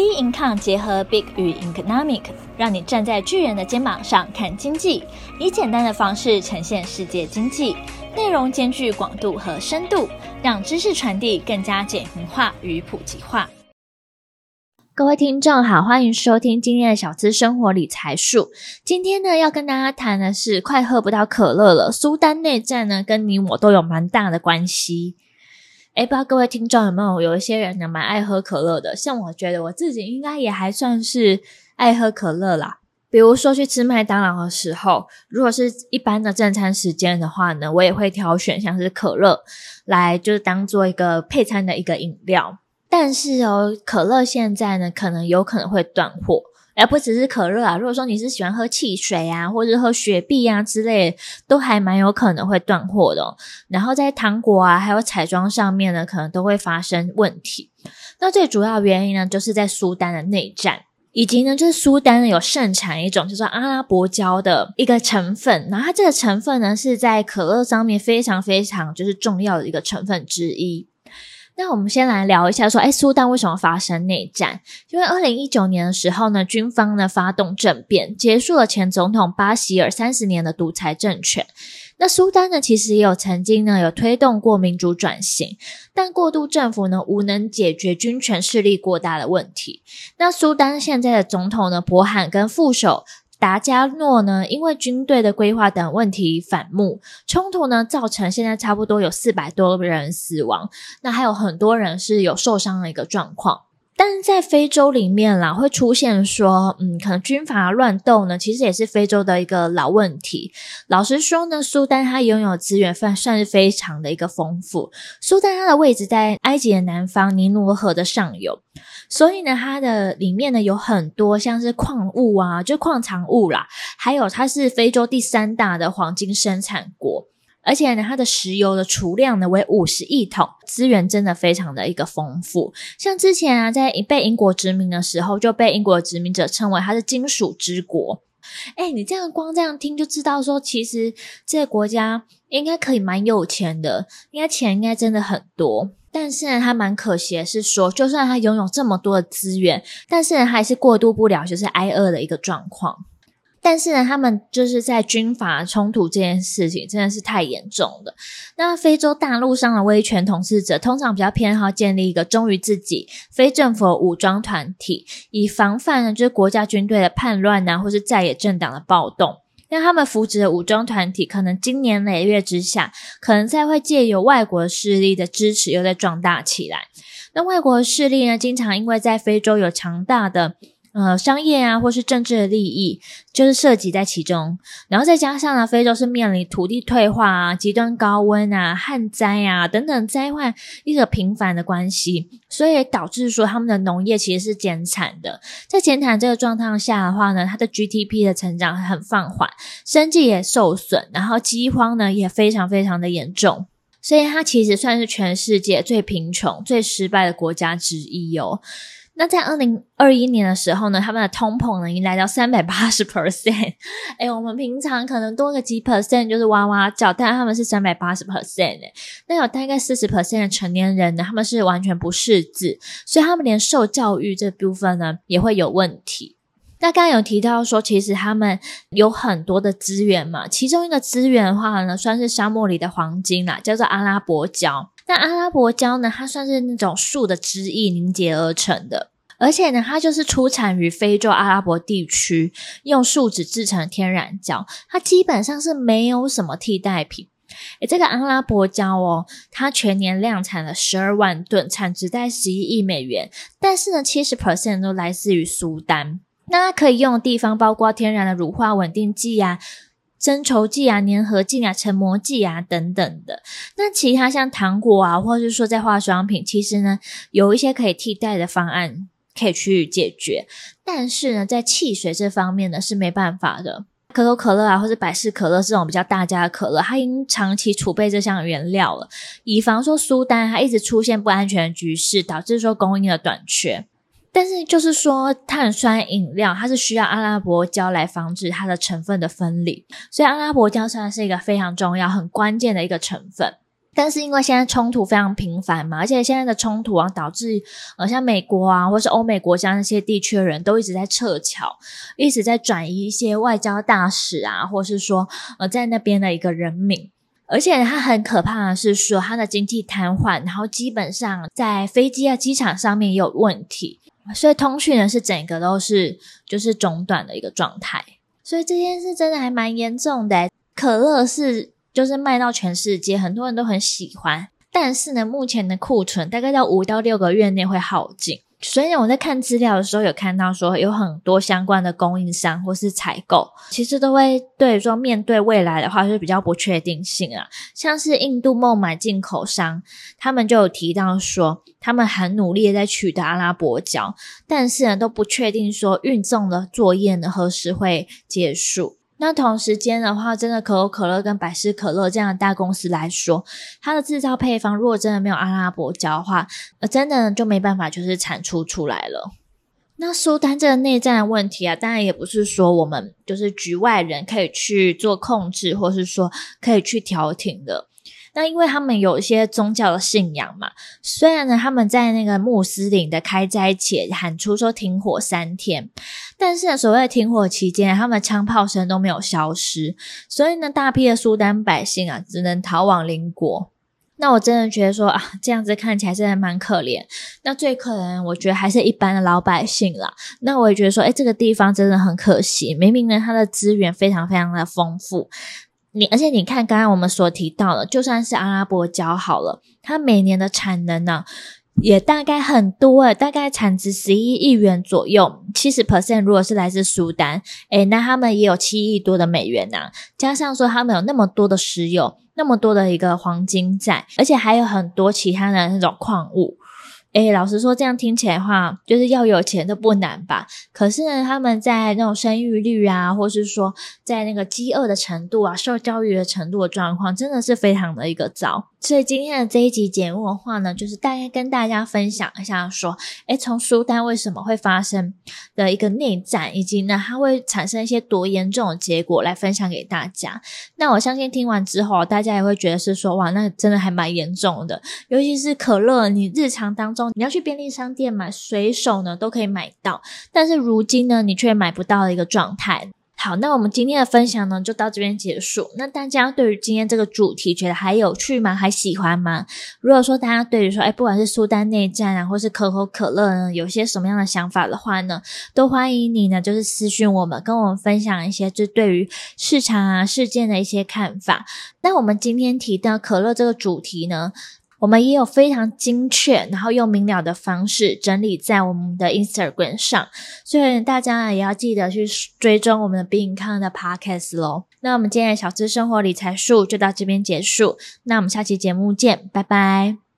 B Income 结合 Big 与 Economic，让你站在巨人的肩膀上看经济，以简单的方式呈现世界经济，内容兼具广度和深度，让知识传递更加简明化与普及化。各位听众好，欢迎收听今天的小资生活理财树。今天呢，要跟大家谈的是快喝不到可乐了，苏丹内战呢，跟你我都有蛮大的关系。哎，不知道各位听众有没有有一些人呢，蛮爱喝可乐的？像我觉得我自己应该也还算是爱喝可乐啦。比如说去吃麦当劳的时候，如果是一般的正餐时间的话呢，我也会挑选像是可乐来，就是当做一个配餐的一个饮料。但是哦，可乐现在呢，可能有可能会断货。而不只是可乐啊，如果说你是喜欢喝汽水啊，或者喝雪碧啊之类的，都还蛮有可能会断货的哦。然后在糖果啊，还有彩妆上面呢，可能都会发生问题。那最主要原因呢，就是在苏丹的内战，以及呢，就是苏丹有盛产一种就是阿拉伯胶的一个成分，然后它这个成分呢是在可乐上面非常非常就是重要的一个成分之一。那我们先来聊一下，说，哎，苏丹为什么发生内战？因为二零一九年的时候呢，军方呢发动政变，结束了前总统巴希尔三十年的独裁政权。那苏丹呢，其实也有曾经呢有推动过民主转型，但过渡政府呢无能解决军权势力过大的问题。那苏丹现在的总统呢，柏罕跟副手。达加诺呢，因为军队的规划等问题反目冲突呢，造成现在差不多有四百多人死亡，那还有很多人是有受伤的一个状况。但是在非洲里面啦，会出现说，嗯，可能军阀乱斗呢，其实也是非洲的一个老问题。老实说呢，苏丹它拥有资源算算是非常的一个丰富。苏丹它的位置在埃及的南方，尼罗河的上游，所以呢，它的里面呢有很多像是矿物啊，就矿藏物啦，还有它是非洲第三大的黄金生产国。而且呢，它的石油的储量呢为五十亿桶，资源真的非常的一个丰富。像之前啊，在被英国殖民的时候，就被英国殖民者称为它是金属之国。诶，你这样光这样听就知道说，其实这个国家应该可以蛮有钱的，应该钱应该真的很多。但是呢，它蛮可惜的是说，就算它拥有这么多的资源，但是呢，还是过渡不了就是挨饿的一个状况。但是呢，他们就是在军阀冲突这件事情真的是太严重了。那非洲大陆上的威权统治者通常比较偏好建立一个忠于自己非政府武装团体，以防范呢就是国家军队的叛乱呐，或是在野政党的暴动。那他们扶植的武装团体可能经年累月之下，可能才会借由外国势力的支持，又再壮大起来。那外国势力呢，经常因为在非洲有强大的。呃，商业啊，或是政治的利益，就是涉及在其中。然后再加上呢，非洲是面临土地退化啊、极端高温啊、旱灾啊等等灾患一个频繁的关系，所以导致说他们的农业其实是减产的。在减产这个状态下的话呢，它的 GDP 的成长很放缓，生计也受损，然后饥荒呢也非常非常的严重，所以它其实算是全世界最贫穷、最失败的国家之一哦。那在二零二一年的时候呢，他们的通膨呢已经来到三百八十 percent。哎，我们平常可能多个几 percent 就是哇哇叫，但他们是三百八十 percent 诶。那有大概四十 percent 的成年人呢，他们是完全不识字，所以他们连受教育这部分呢也会有问题。那刚刚有提到说，其实他们有很多的资源嘛，其中一个资源的话呢，算是沙漠里的黄金啦，叫做阿拉伯胶。那阿拉伯胶呢，它算是那种树的枝叶凝结而成的，而且呢，它就是出产于非洲阿拉伯地区，用树脂制成天然胶，它基本上是没有什么替代品。诶，这个阿拉伯胶哦，它全年量产了十二万吨，产值在十一亿美元，但是呢，七十 percent 都来自于苏丹。那它可以用的地方包括天然的乳化稳定剂呀、增稠剂啊、粘合剂啊、成膜剂啊等等的，那其他像糖果啊，或者是说在化妆品，其实呢有一些可以替代的方案可以去解决，但是呢在汽水这方面呢是没办法的。可口可乐啊，或者百事可乐这种比较大家的可乐，它已经长期储备这项原料了，以防说苏丹它一直出现不安全的局势，导致说供应的短缺。但是就是说，碳酸饮料它是需要阿拉伯胶来防止它的成分的分离，所以阿拉伯胶算是一个非常重要、很关键的一个成分。但是因为现在冲突非常频繁嘛，而且现在的冲突啊，导致呃像美国啊，或是欧美国家那些地区的人都一直在撤侨，一直在转移一些外交大使啊，或是说呃在那边的一个人民。而且它很可怕的是说，它的经济瘫痪，然后基本上在飞机啊、机场上面也有问题，所以通讯呢是整个都是就是中断的一个状态。所以这件事真的还蛮严重的。可乐是就是卖到全世界，很多人都很喜欢，但是呢，目前的库存大概在五到六个月内会耗尽。所以呢，我在看资料的时候有看到说，有很多相关的供应商或是采购，其实都会对说面对未来的话是比较不确定性啊。像是印度孟买进口商，他们就有提到说，他们很努力在取得阿拉伯胶，但是呢都不确定说运送的作业呢何时会结束。那同时间的话，真的可口可乐跟百事可乐这样的大公司来说，它的制造配方如果真的没有阿拉伯胶的话，呃，真的就没办法就是产出出来了。那苏丹这个内战的问题啊，当然也不是说我们就是局外人可以去做控制，或是说可以去调停的。那因为他们有一些宗教的信仰嘛，虽然呢他们在那个穆斯林的开斋前喊出说停火三天，但是呢所谓停火期间，他们枪炮声都没有消失，所以呢大批的苏丹百姓啊只能逃往邻国。那我真的觉得说啊这样子看起来真的蛮可怜。那最可怜我觉得还是一般的老百姓啦。那我也觉得说，诶这个地方真的很可惜，明明呢它的资源非常非常的丰富。你而且你看，刚刚我们所提到的，就算是阿拉伯胶好了，它每年的产能呢，也大概很多诶，大概产值十一亿元左右，七十 percent 如果是来自苏丹，诶，那他们也有七亿多的美元呐、啊，加上说他们有那么多的石油，那么多的一个黄金在，而且还有很多其他的那种矿物。哎，老实说，这样听起来的话，就是要有钱都不难吧？可是呢，他们在那种生育率啊，或是说在那个饥饿的程度啊，受教育的程度的状况，真的是非常的一个糟。所以今天的这一集节目的话呢，就是大概跟大家分享一下，说，诶，从苏丹为什么会发生的一个内战，以及呢，它会产生一些多严重的结果，来分享给大家。那我相信听完之后，大家也会觉得是说，哇，那真的还蛮严重的，尤其是可乐，你日常当中。你要去便利商店买，随手呢都可以买到，但是如今呢，你却买不到的一个状态。好，那我们今天的分享呢，就到这边结束。那大家对于今天这个主题觉得还有趣吗？还喜欢吗？如果说大家对于说，哎，不管是苏丹内战啊，或是可口可乐呢，有些什么样的想法的话呢，都欢迎你呢，就是私讯我们，跟我们分享一些就对于市场啊事件的一些看法。那我们今天提到可乐这个主题呢，我们也有非常精确，然后又明了的方式整理在我们的 Instagram 上，所以大家也要记得去追踪我们的 b e i n g c o n 的 Podcast 喽。那我们今天的小资生活理财术就到这边结束，那我们下期节目见，拜拜。